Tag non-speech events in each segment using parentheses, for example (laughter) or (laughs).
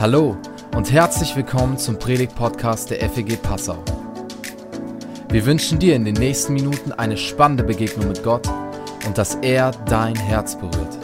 Hallo und herzlich willkommen zum Predigt-Podcast der FEG Passau. Wir wünschen dir in den nächsten Minuten eine spannende Begegnung mit Gott und dass er dein Herz berührt.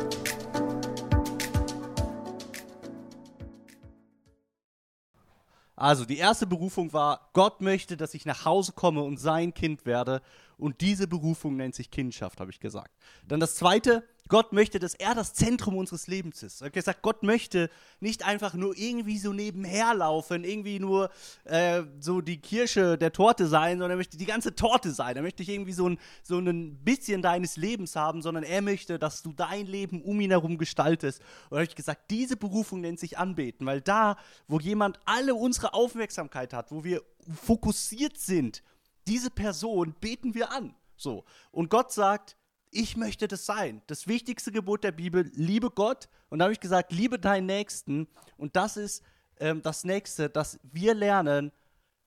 Also die erste Berufung war, Gott möchte, dass ich nach Hause komme und sein Kind werde. Und diese Berufung nennt sich Kindschaft, habe ich gesagt. Dann das zweite, Gott möchte, dass er das Zentrum unseres Lebens ist. Ich habe gesagt, Gott möchte nicht einfach nur irgendwie so nebenher laufen, irgendwie nur äh, so die Kirsche der Torte sein, sondern er möchte die ganze Torte sein. Er möchte nicht irgendwie so ein, so ein bisschen deines Lebens haben, sondern er möchte, dass du dein Leben um ihn herum gestaltest. Und habe ich gesagt, diese Berufung nennt sich Anbeten, weil da, wo jemand alle unsere Aufmerksamkeit hat, wo wir fokussiert sind, diese Person beten wir an. So. Und Gott sagt, ich möchte das sein. Das wichtigste Gebot der Bibel, liebe Gott. Und da habe ich gesagt, liebe deinen Nächsten. Und das ist ähm, das Nächste, dass wir lernen,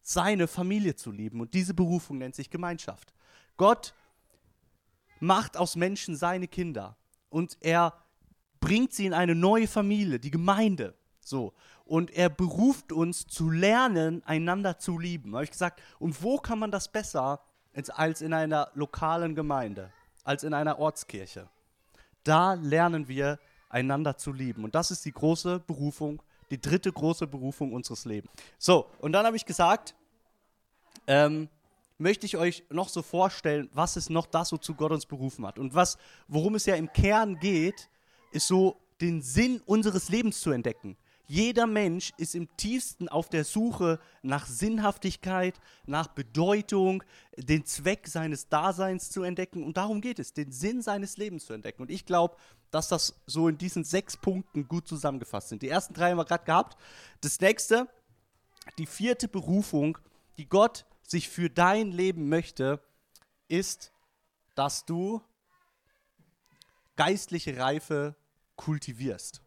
seine Familie zu lieben. Und diese Berufung nennt sich Gemeinschaft. Gott macht aus Menschen seine Kinder. Und er bringt sie in eine neue Familie, die Gemeinde. So. Und er beruft uns zu lernen, einander zu lieben. Habe ich gesagt, und wo kann man das besser als in einer lokalen Gemeinde? Als in einer Ortskirche. Da lernen wir einander zu lieben. Und das ist die große Berufung, die dritte große Berufung unseres Lebens. So, und dann habe ich gesagt, ähm, möchte ich euch noch so vorstellen, was ist noch das, wozu Gott uns berufen hat. Und was, worum es ja im Kern geht, ist so den Sinn unseres Lebens zu entdecken. Jeder Mensch ist im tiefsten auf der Suche nach Sinnhaftigkeit, nach Bedeutung, den Zweck seines Daseins zu entdecken. Und darum geht es, den Sinn seines Lebens zu entdecken. Und ich glaube, dass das so in diesen sechs Punkten gut zusammengefasst sind. Die ersten drei haben wir gerade gehabt. Das nächste, die vierte Berufung, die Gott sich für dein Leben möchte, ist, dass du geistliche Reife kultivierst.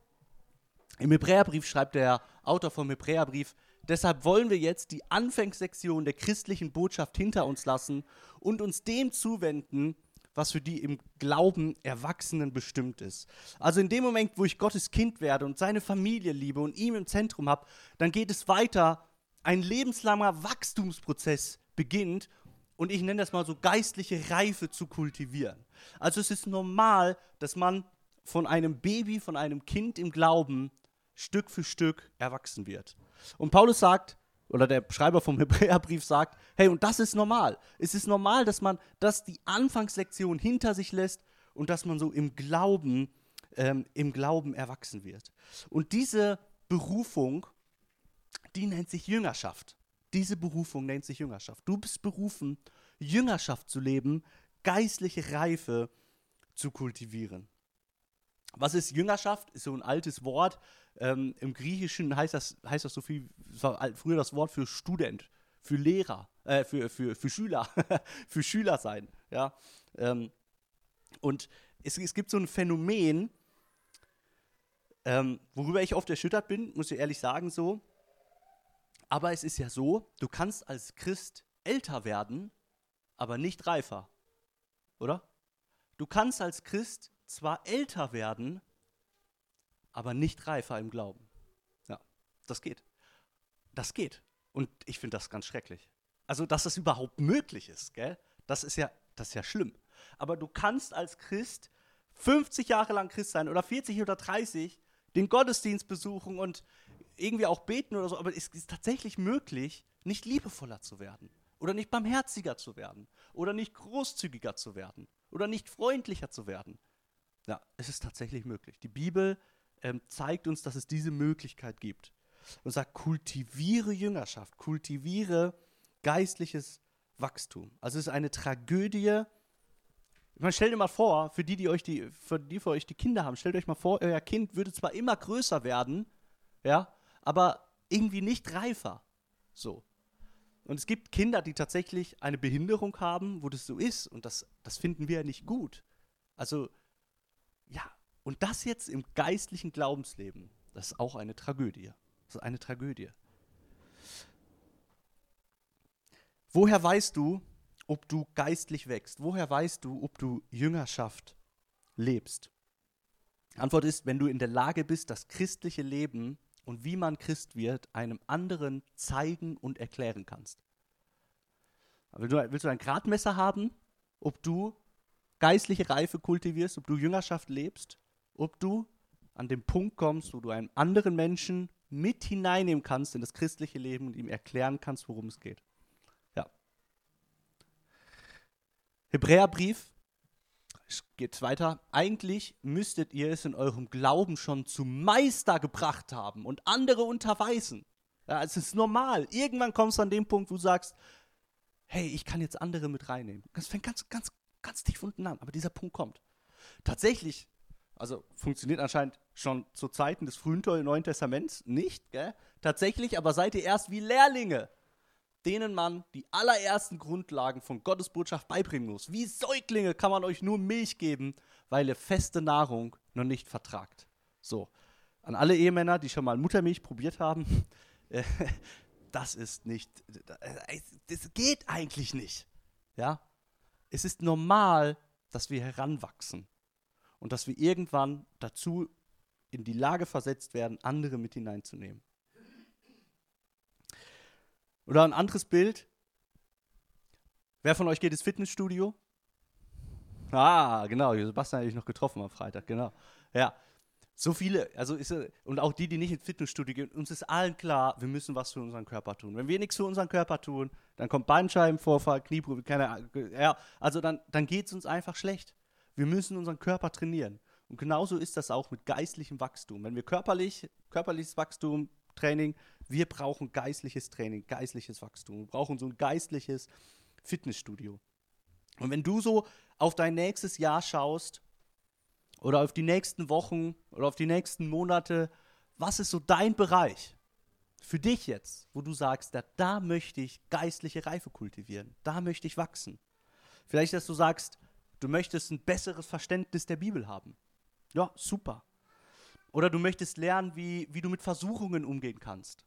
Im Hebräerbrief schreibt der Autor vom Hebräerbrief, deshalb wollen wir jetzt die Anfangssektion der christlichen Botschaft hinter uns lassen und uns dem zuwenden, was für die im Glauben Erwachsenen bestimmt ist. Also in dem Moment, wo ich Gottes Kind werde und seine Familie liebe und ihm im Zentrum habe, dann geht es weiter. Ein lebenslanger Wachstumsprozess beginnt und ich nenne das mal so geistliche Reife zu kultivieren. Also es ist normal, dass man von einem Baby, von einem Kind im Glauben Stück für Stück erwachsen wird. Und Paulus sagt, oder der Schreiber vom (laughs) Hebräerbrief sagt, hey, und das ist normal. Es ist normal, dass man das die Anfangslektion hinter sich lässt und dass man so im Glauben, ähm, im Glauben erwachsen wird. Und diese Berufung, die nennt sich Jüngerschaft. Diese Berufung nennt sich Jüngerschaft. Du bist berufen, Jüngerschaft zu leben, geistliche Reife zu kultivieren. Was ist Jüngerschaft? Ist so ein altes Wort. Ähm, Im Griechischen heißt das, heißt das so viel, früher das Wort für Student, für Lehrer, äh, für, für, für Schüler, (laughs) für Schüler sein. Ja? Ähm, und es, es gibt so ein Phänomen, ähm, worüber ich oft erschüttert bin, muss ich ehrlich sagen, so. Aber es ist ja so, du kannst als Christ älter werden, aber nicht reifer. Oder? Du kannst als Christ zwar älter werden, aber nicht reifer im Glauben. Ja, das geht. Das geht. Und ich finde das ganz schrecklich. Also, dass das überhaupt möglich ist, gell? Das ist ja, das ist ja schlimm. Aber du kannst als Christ 50 Jahre lang Christ sein oder 40 oder 30, den Gottesdienst besuchen und irgendwie auch beten oder so, aber es ist tatsächlich möglich, nicht liebevoller zu werden oder nicht barmherziger zu werden oder nicht großzügiger zu werden oder nicht freundlicher zu werden. Ja, es ist tatsächlich möglich. Die Bibel ähm, zeigt uns, dass es diese Möglichkeit gibt. Und sagt, kultiviere Jüngerschaft, kultiviere geistliches Wachstum. Also es ist eine Tragödie. Man stellt dir mal vor, für die, die euch die, für die für euch die Kinder haben, stellt euch mal vor, euer Kind würde zwar immer größer werden, ja, aber irgendwie nicht reifer. So. Und es gibt Kinder, die tatsächlich eine Behinderung haben, wo das so ist. Und das, das finden wir ja nicht gut. Also ja, und das jetzt im geistlichen Glaubensleben, das ist auch eine Tragödie. Das ist eine Tragödie. Woher weißt du, ob du geistlich wächst? Woher weißt du, ob du Jüngerschaft lebst? Antwort ist, wenn du in der Lage bist, das christliche Leben und wie man Christ wird, einem anderen zeigen und erklären kannst. Willst du, willst du ein Gradmesser haben, ob du geistliche Reife kultivierst, ob du Jüngerschaft lebst, ob du an den Punkt kommst, wo du einen anderen Menschen mit hineinnehmen kannst in das christliche Leben und ihm erklären kannst, worum es geht. Ja. Hebräerbrief geht weiter. Eigentlich müsstet ihr es in eurem Glauben schon zum Meister gebracht haben und andere unterweisen. Ja, es ist normal. Irgendwann kommst du an den Punkt, wo du sagst, hey, ich kann jetzt andere mit reinnehmen. Das fängt ganz, ganz, ganz tief unten an, aber dieser Punkt kommt. Tatsächlich, also funktioniert anscheinend schon zu Zeiten des frühen Neuen Testaments nicht, gell? tatsächlich, aber seid ihr erst wie Lehrlinge, denen man die allerersten Grundlagen von Gottes Botschaft beibringen muss. Wie Säuglinge kann man euch nur Milch geben, weil ihr feste Nahrung noch nicht vertragt. So, an alle Ehemänner, die schon mal Muttermilch probiert haben, (laughs) das ist nicht, das geht eigentlich nicht. Ja? Es ist normal, dass wir heranwachsen und dass wir irgendwann dazu in die Lage versetzt werden, andere mit hineinzunehmen. Oder ein anderes Bild. Wer von euch geht ins Fitnessstudio? Ah, genau, Sebastian habe ich noch getroffen am Freitag, genau. Ja, so viele, also ist, und auch die, die nicht ins Fitnessstudio gehen, uns ist allen klar, wir müssen was für unseren Körper tun. Wenn wir nichts für unseren Körper tun, dann kommt Bandscheibenvorfall, Knieprobe, keine Ahnung. Ja, also dann, dann geht es uns einfach schlecht. Wir müssen unseren Körper trainieren. Und genauso ist das auch mit geistlichem Wachstum. Wenn wir körperlich, körperliches Wachstum, Training, wir brauchen geistliches Training, geistliches Wachstum. Wir brauchen so ein geistliches Fitnessstudio. Und wenn du so auf dein nächstes Jahr schaust, oder auf die nächsten Wochen oder auf die nächsten Monate, was ist so dein Bereich für dich jetzt, wo du sagst, da, da möchte ich geistliche Reife kultivieren, da möchte ich wachsen. Vielleicht, dass du sagst, du möchtest ein besseres Verständnis der Bibel haben. Ja, super. Oder du möchtest lernen, wie, wie du mit Versuchungen umgehen kannst.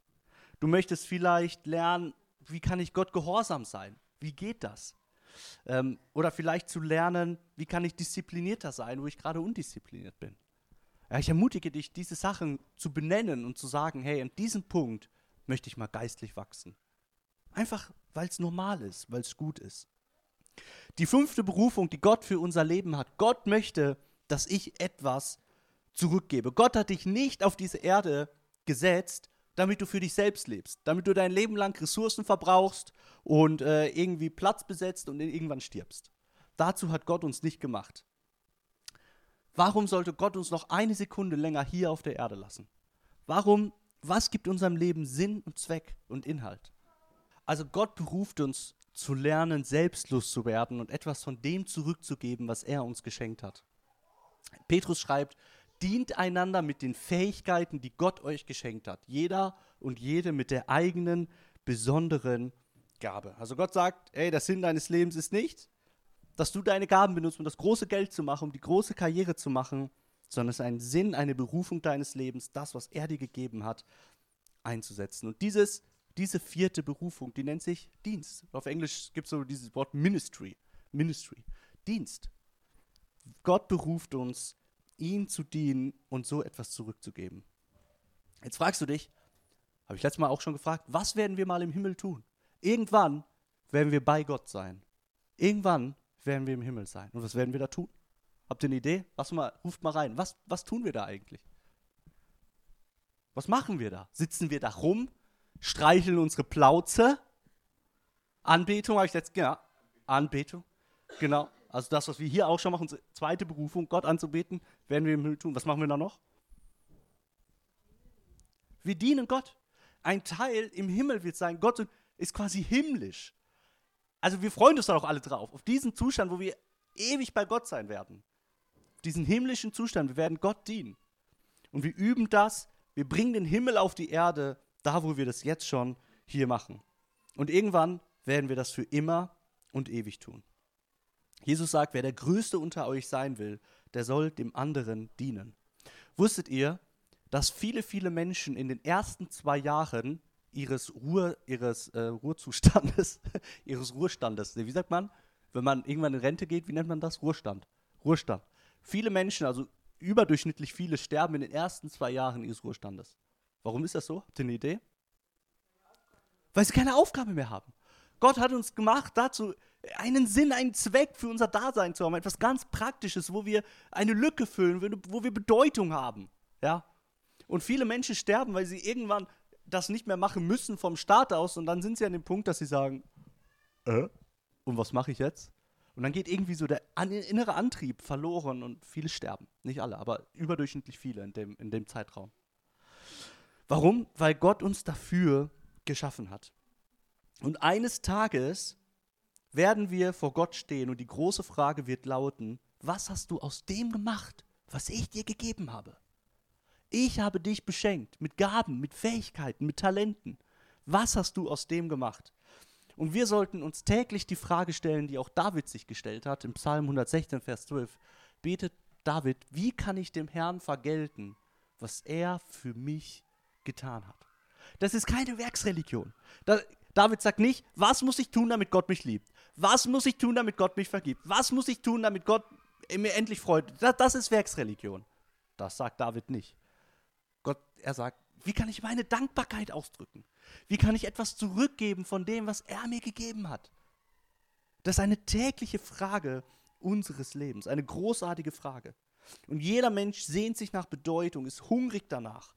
Du möchtest vielleicht lernen, wie kann ich Gott gehorsam sein? Wie geht das? Ähm, oder vielleicht zu lernen, wie kann ich disziplinierter sein, wo ich gerade undiszipliniert bin. Ja, ich ermutige dich, diese Sachen zu benennen und zu sagen, hey, an diesem Punkt möchte ich mal geistlich wachsen. Einfach, weil es normal ist, weil es gut ist. Die fünfte Berufung, die Gott für unser Leben hat. Gott möchte, dass ich etwas zurückgebe. Gott hat dich nicht auf diese Erde gesetzt, damit du für dich selbst lebst, damit du dein Leben lang Ressourcen verbrauchst und äh, irgendwie Platz besetzt und irgendwann stirbst. Dazu hat Gott uns nicht gemacht. Warum sollte Gott uns noch eine Sekunde länger hier auf der Erde lassen? Warum, was gibt unserem Leben Sinn und Zweck und Inhalt? Also Gott beruft uns zu lernen, selbstlos zu werden und etwas von dem zurückzugeben, was er uns geschenkt hat. Petrus schreibt, dient einander mit den Fähigkeiten, die Gott euch geschenkt hat. Jeder und jede mit der eigenen besonderen Gabe. Also Gott sagt, ey, der Sinn deines Lebens ist nicht, dass du deine Gaben benutzt, um das große Geld zu machen, um die große Karriere zu machen, sondern es ist ein Sinn, eine Berufung deines Lebens, das, was er dir gegeben hat, einzusetzen. Und dieses, diese vierte Berufung, die nennt sich Dienst. Auf Englisch gibt es so dieses Wort Ministry. Ministry. Dienst. Gott beruft uns ihm zu dienen und so etwas zurückzugeben. Jetzt fragst du dich, habe ich letztes Mal auch schon gefragt, was werden wir mal im Himmel tun? Irgendwann werden wir bei Gott sein. Irgendwann werden wir im Himmel sein. Und was werden wir da tun? Habt ihr eine Idee? Was mal, ruft mal rein. Was, was tun wir da eigentlich? Was machen wir da? Sitzen wir da rum, streicheln unsere Plauze? Anbetung habe ich jetzt, ja, Anbetung, genau. Also das, was wir hier auch schon machen, unsere zweite Berufung, Gott anzubeten, werden wir im Himmel tun. Was machen wir da noch? Wir dienen Gott. Ein Teil im Himmel wird sein. Gott ist quasi himmlisch. Also wir freuen uns da auch alle drauf, auf diesen Zustand, wo wir ewig bei Gott sein werden. Diesen himmlischen Zustand, wir werden Gott dienen. Und wir üben das, wir bringen den Himmel auf die Erde, da wo wir das jetzt schon hier machen. Und irgendwann werden wir das für immer und ewig tun. Jesus sagt, wer der Größte unter euch sein will, der soll dem anderen dienen. Wusstet ihr, dass viele, viele Menschen in den ersten zwei Jahren ihres, Ruhe, ihres äh, Ruhezustandes, (laughs) ihres Ruhestandes, wie sagt man, wenn man irgendwann in Rente geht, wie nennt man das? Ruhestand. Ruhestand. Viele Menschen, also überdurchschnittlich viele, sterben in den ersten zwei Jahren ihres Ruhestandes. Warum ist das so? Habt ihr eine Idee? Weil sie keine Aufgabe mehr haben. Gott hat uns gemacht dazu, einen Sinn, einen Zweck für unser Dasein zu haben, etwas ganz Praktisches, wo wir eine Lücke füllen, wo wir Bedeutung haben. Ja? Und viele Menschen sterben, weil sie irgendwann das nicht mehr machen müssen vom Start aus und dann sind sie an dem Punkt, dass sie sagen, äh, und was mache ich jetzt? Und dann geht irgendwie so der innere Antrieb verloren und viele sterben. Nicht alle, aber überdurchschnittlich viele in dem, in dem Zeitraum. Warum? Weil Gott uns dafür geschaffen hat. Und eines Tages werden wir vor Gott stehen und die große Frage wird lauten, was hast du aus dem gemacht, was ich dir gegeben habe? Ich habe dich beschenkt mit Gaben, mit Fähigkeiten, mit Talenten. Was hast du aus dem gemacht? Und wir sollten uns täglich die Frage stellen, die auch David sich gestellt hat, im Psalm 116, Vers 12. Betet David, wie kann ich dem Herrn vergelten, was er für mich getan hat? Das ist keine Werksreligion. Da, David sagt nicht, was muss ich tun, damit Gott mich liebt? Was muss ich tun, damit Gott mich vergibt? Was muss ich tun, damit Gott mir endlich freut? Das, das ist Werksreligion. Das sagt David nicht. Gott, er sagt, wie kann ich meine Dankbarkeit ausdrücken? Wie kann ich etwas zurückgeben von dem, was er mir gegeben hat? Das ist eine tägliche Frage unseres Lebens, eine großartige Frage. Und jeder Mensch sehnt sich nach Bedeutung, ist hungrig danach.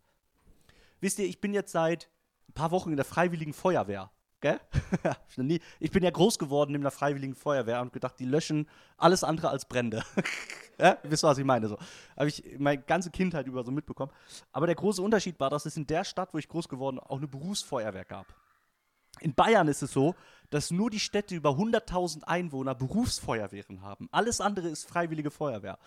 Wisst ihr, ich bin jetzt seit ein paar Wochen in der Freiwilligen Feuerwehr. Gell? (laughs) ich bin ja groß geworden in der Freiwilligen Feuerwehr und gedacht, die löschen alles andere als Brände. (laughs) ja? Wisst ihr, was ich meine? So. Habe ich meine ganze Kindheit über so mitbekommen. Aber der große Unterschied war, dass es in der Stadt, wo ich groß geworden auch eine Berufsfeuerwehr gab. In Bayern ist es so, dass nur die Städte über 100.000 Einwohner Berufsfeuerwehren haben. Alles andere ist freiwillige Feuerwehr.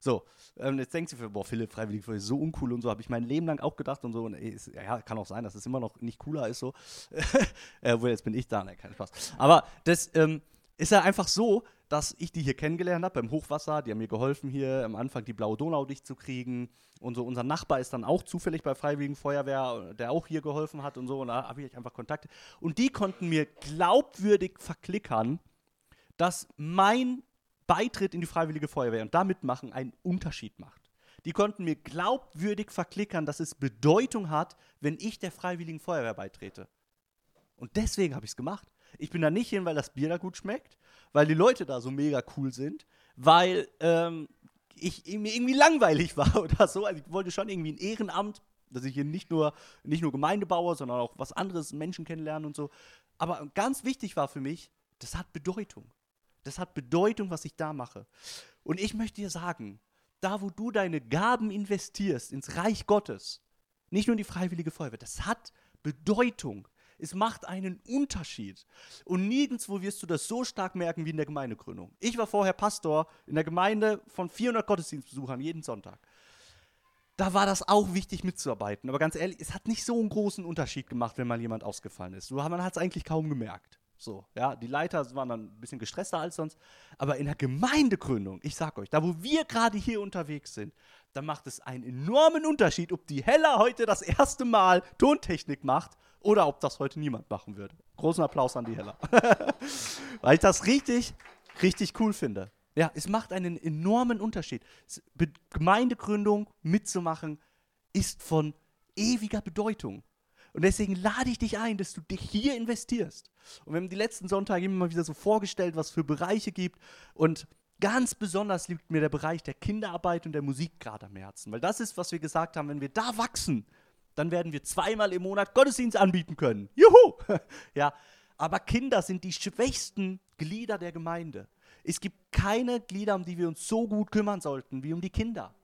So, ähm, jetzt denkt sich, boah, Philipp, freiwillige Feuerwehr ist so uncool und so, habe ich mein Leben lang auch gedacht und so. Und ey, ist, ja, kann auch sein, dass es immer noch nicht cooler ist so. (laughs) äh, jetzt bin ich da, ne, kein Spaß. Aber das ähm, ist ja einfach so, dass ich die hier kennengelernt habe beim Hochwasser. Die haben mir geholfen, hier am Anfang die blaue Donau dicht zu kriegen. Und so unser Nachbar ist dann auch zufällig bei Freiwilligen Feuerwehr, der auch hier geholfen hat und so. Und da habe ich einfach Kontakte. Und die konnten mir glaubwürdig verklickern, dass mein Beitritt in die Freiwillige Feuerwehr und damit machen einen Unterschied macht. Die konnten mir glaubwürdig verklickern, dass es Bedeutung hat, wenn ich der Freiwilligen Feuerwehr beitrete. Und deswegen habe ich es gemacht. Ich bin da nicht hin, weil das Bier da gut schmeckt, weil die Leute da so mega cool sind, weil ähm, ich mir irgendwie langweilig (laughs) war oder so. Also ich wollte schon irgendwie ein Ehrenamt, dass ich hier nicht nur, nicht nur Gemeinde baue, sondern auch was anderes, Menschen kennenlernen und so. Aber ganz wichtig war für mich, das hat Bedeutung. Das hat Bedeutung, was ich da mache. Und ich möchte dir sagen, da wo du deine Gaben investierst ins Reich Gottes, nicht nur in die freiwillige Feuerwehr, das hat Bedeutung. Es macht einen Unterschied. Und nirgendwo wirst du das so stark merken wie in der Gemeindegründung. Ich war vorher Pastor in der Gemeinde von 400 Gottesdienstbesuchern jeden Sonntag. Da war das auch wichtig mitzuarbeiten. Aber ganz ehrlich, es hat nicht so einen großen Unterschied gemacht, wenn mal jemand ausgefallen ist. Man hat es eigentlich kaum gemerkt. So, ja, die Leiter waren dann ein bisschen gestresster als sonst. Aber in der Gemeindegründung, ich sag euch, da wo wir gerade hier unterwegs sind, da macht es einen enormen Unterschied, ob die Hella heute das erste Mal Tontechnik macht oder ob das heute niemand machen würde. Großen Applaus an die Hella. (laughs) Weil ich das richtig, richtig cool finde. Ja, es macht einen enormen Unterschied. Gemeindegründung mitzumachen ist von ewiger Bedeutung. Und deswegen lade ich dich ein, dass du dich hier investierst. Und wir haben die letzten Sonntage immer wieder so vorgestellt, was für Bereiche gibt. Und ganz besonders liegt mir der Bereich der Kinderarbeit und der Musik gerade am Herzen. Weil das ist, was wir gesagt haben, wenn wir da wachsen, dann werden wir zweimal im Monat Gottesdienst anbieten können. Juhu! (laughs) ja, aber Kinder sind die schwächsten Glieder der Gemeinde. Es gibt keine Glieder, um die wir uns so gut kümmern sollten wie um die Kinder.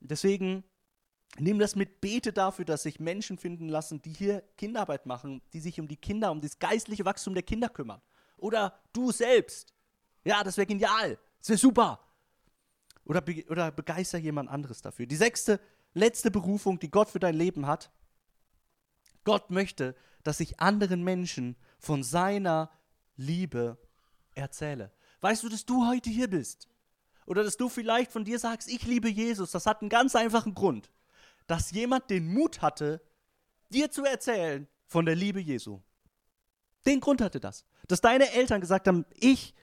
Deswegen nimm das mit, bete dafür, dass sich Menschen finden lassen, die hier Kinderarbeit machen, die sich um die Kinder, um das geistliche Wachstum der Kinder kümmern. Oder du selbst. Ja, das wäre genial. Das wäre super. Oder, be oder begeister jemand anderes dafür. Die sechste letzte Berufung, die Gott für dein Leben hat. Gott möchte, dass ich anderen Menschen von seiner Liebe erzähle. Weißt du, dass du heute hier bist? Oder dass du vielleicht von dir sagst, ich liebe Jesus. Das hat einen ganz einfachen Grund. Dass jemand den Mut hatte, dir zu erzählen von der Liebe Jesu. Den Grund hatte das. Dass deine Eltern gesagt haben, ich,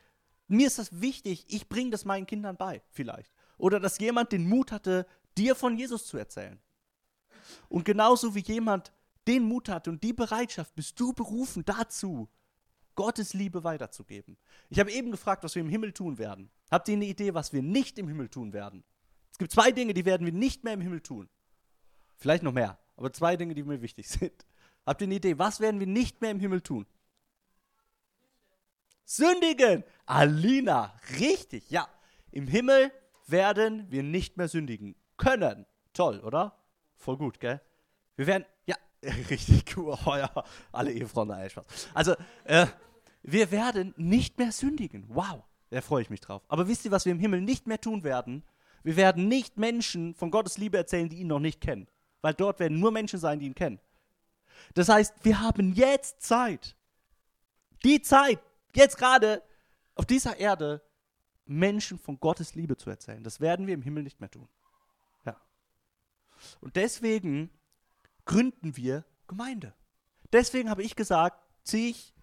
mir ist das wichtig, ich bringe das meinen Kindern bei, vielleicht. Oder dass jemand den Mut hatte, dir von Jesus zu erzählen. Und genauso wie jemand den Mut hat und die Bereitschaft, bist du berufen dazu, Gottes Liebe weiterzugeben. Ich habe eben gefragt, was wir im Himmel tun werden. Habt ihr eine Idee, was wir nicht im Himmel tun werden? Es gibt zwei Dinge, die werden wir nicht mehr im Himmel tun. Vielleicht noch mehr, aber zwei Dinge, die mir wichtig (laughs) sind. Habt ihr eine Idee, was werden wir nicht mehr im Himmel tun? Sündigen. Alina, richtig, ja. Im Himmel werden wir nicht mehr sündigen können. Toll, oder? Voll gut, gell? Wir werden, ja, (laughs) richtig cool. Oh ja, alle Ehefrauen, nein, Spaß. Also, äh, wir werden nicht mehr sündigen. Wow, da freue ich mich drauf. Aber wisst ihr, was wir im Himmel nicht mehr tun werden? Wir werden nicht Menschen von Gottes Liebe erzählen, die ihn noch nicht kennen. Weil dort werden nur Menschen sein, die ihn kennen. Das heißt, wir haben jetzt Zeit. Die Zeit, jetzt gerade auf dieser Erde, Menschen von Gottes Liebe zu erzählen. Das werden wir im Himmel nicht mehr tun. Ja. Und deswegen gründen wir Gemeinde. Deswegen habe ich gesagt, ziehe ich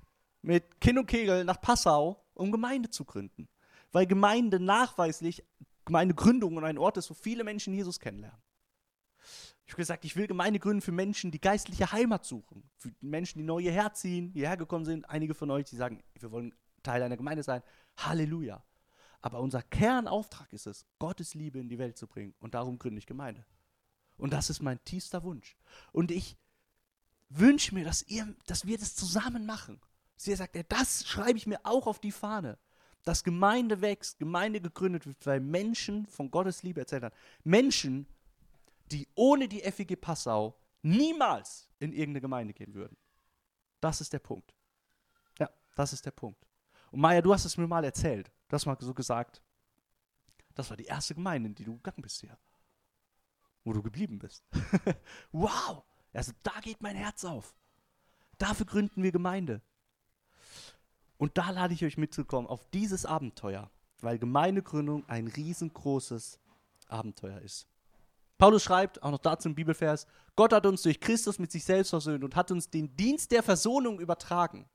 mit Kind und Kegel nach Passau, um Gemeinde zu gründen. Weil Gemeinde nachweislich Gemeindegründung und ein Ort ist, wo viele Menschen Jesus kennenlernen. Ich habe gesagt, ich will Gemeinde gründen für Menschen, die geistliche Heimat suchen. Für Menschen, die neu hierher ziehen, hierher gekommen sind. Einige von euch, die sagen, wir wollen Teil einer Gemeinde sein. Halleluja. Aber unser Kernauftrag ist es, Gottes Liebe in die Welt zu bringen. Und darum gründe ich Gemeinde. Und das ist mein tiefster Wunsch. Und ich wünsche mir, dass, ihr, dass wir das zusammen machen. Sie sagt, das schreibe ich mir auch auf die Fahne. Dass Gemeinde wächst, Gemeinde gegründet wird, weil Menschen von Gottes Liebe erzählt haben. Menschen, die ohne die FEG Passau niemals in irgendeine Gemeinde gehen würden. Das ist der Punkt. Ja, das ist der Punkt. Und Maja, du hast es mir mal erzählt. Du hast mal so gesagt, das war die erste Gemeinde, in die du gegangen bist hier. Wo du geblieben bist. (laughs) wow! Also da geht mein Herz auf. Dafür gründen wir Gemeinde. Und da lade ich euch mitzukommen auf dieses Abenteuer, weil Gemeindegründung ein riesengroßes Abenteuer ist. Paulus schreibt, auch noch dazu im Bibelvers, Gott hat uns durch Christus mit sich selbst versöhnt und hat uns den Dienst der Versöhnung übertragen.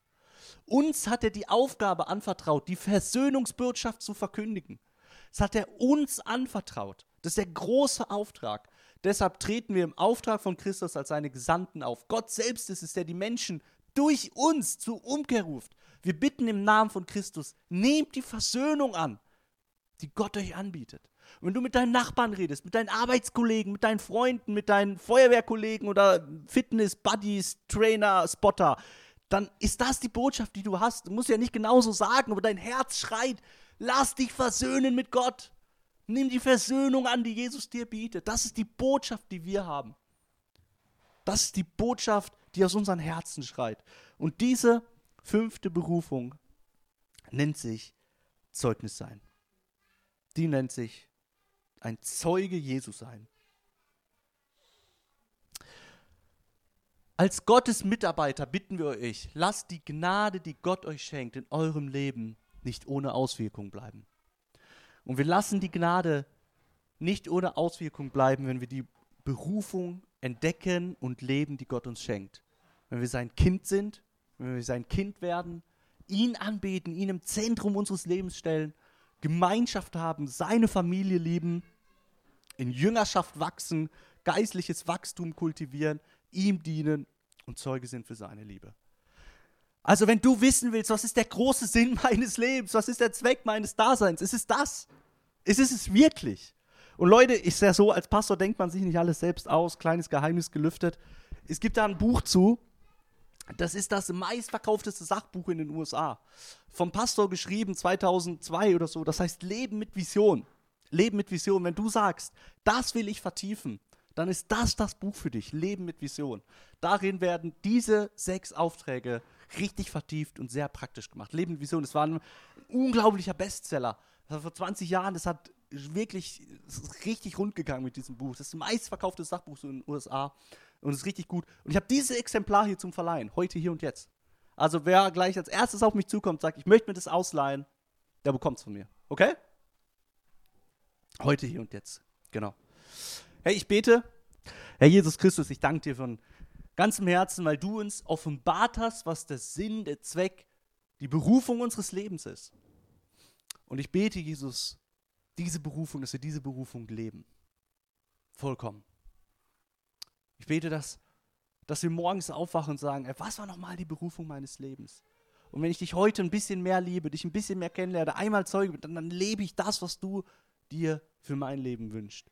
Uns hat er die Aufgabe anvertraut, die Versöhnungsbotschaft zu verkündigen. Das hat er uns anvertraut. Das ist der große Auftrag. Deshalb treten wir im Auftrag von Christus als seine Gesandten auf. Gott selbst ist es, der die Menschen durch uns zur Umkehr ruft. Wir bitten im Namen von Christus, nehmt die Versöhnung an, die Gott euch anbietet. Und wenn du mit deinen Nachbarn redest, mit deinen Arbeitskollegen, mit deinen Freunden, mit deinen Feuerwehrkollegen oder Fitness-Buddies, Trainer, Spotter, dann ist das die Botschaft, die du hast. Du musst ja nicht genauso sagen, aber dein Herz schreit, lass dich versöhnen mit Gott. Nimm die Versöhnung an, die Jesus dir bietet. Das ist die Botschaft, die wir haben. Das ist die Botschaft, die aus unseren Herzen schreit. Und diese fünfte Berufung nennt sich Zeugnis sein. Die nennt sich ein Zeuge Jesus sein. Als Gottes Mitarbeiter bitten wir euch, lasst die Gnade, die Gott euch schenkt, in eurem Leben nicht ohne Auswirkung bleiben. Und wir lassen die Gnade nicht ohne Auswirkung bleiben, wenn wir die Berufung entdecken und leben, die Gott uns schenkt. Wenn wir sein Kind sind, wenn wir sein Kind werden, ihn anbeten, ihn im Zentrum unseres Lebens stellen, Gemeinschaft haben, seine Familie lieben, in Jüngerschaft wachsen, geistliches Wachstum kultivieren, ihm dienen und Zeuge sind für seine Liebe. Also wenn du wissen willst, was ist der große Sinn meines Lebens, was ist der Zweck meines Daseins, ist es das. Es ist es wirklich. Und Leute, ist ja so, als Pastor denkt man sich nicht alles selbst aus, kleines Geheimnis gelüftet. Es gibt da ein Buch zu, das ist das meistverkaufteste Sachbuch in den USA. Vom Pastor geschrieben 2002 oder so. Das heißt Leben mit Vision. Leben mit Vision. Wenn du sagst, das will ich vertiefen, dann ist das das Buch für dich. Leben mit Vision. Darin werden diese sechs Aufträge richtig vertieft und sehr praktisch gemacht. Leben mit Vision, das war ein unglaublicher Bestseller. Das war vor 20 Jahren, das hat wirklich, das richtig rund gegangen mit diesem Buch. Das ist das meistverkaufte Sachbuch in den USA und es ist richtig gut. Und ich habe dieses Exemplar hier zum Verleihen, heute, hier und jetzt. Also wer gleich als erstes auf mich zukommt, sagt, ich möchte mir das ausleihen, der bekommt es von mir. Okay? Heute, hier und jetzt. Genau. Hey, ich bete. Herr Jesus Christus, ich danke dir von ganzem Herzen, weil du uns offenbart hast, was der Sinn, der Zweck, die Berufung unseres Lebens ist. Und ich bete, Jesus, diese Berufung, dass wir diese Berufung leben. Vollkommen. Ich bete, dass, dass wir morgens aufwachen und sagen, ey, was war nochmal die Berufung meines Lebens? Und wenn ich dich heute ein bisschen mehr liebe, dich ein bisschen mehr kennenlerne, einmal Zeuge bin, dann, dann lebe ich das, was du dir für mein Leben wünschst.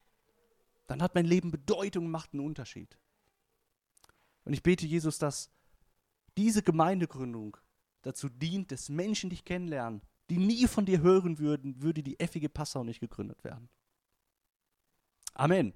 Dann hat mein Leben Bedeutung und macht einen Unterschied. Und ich bete, Jesus, dass diese Gemeindegründung dazu dient, dass Menschen dich kennenlernen, die nie von dir hören würden, würde die effige Passau nicht gegründet werden. Amen.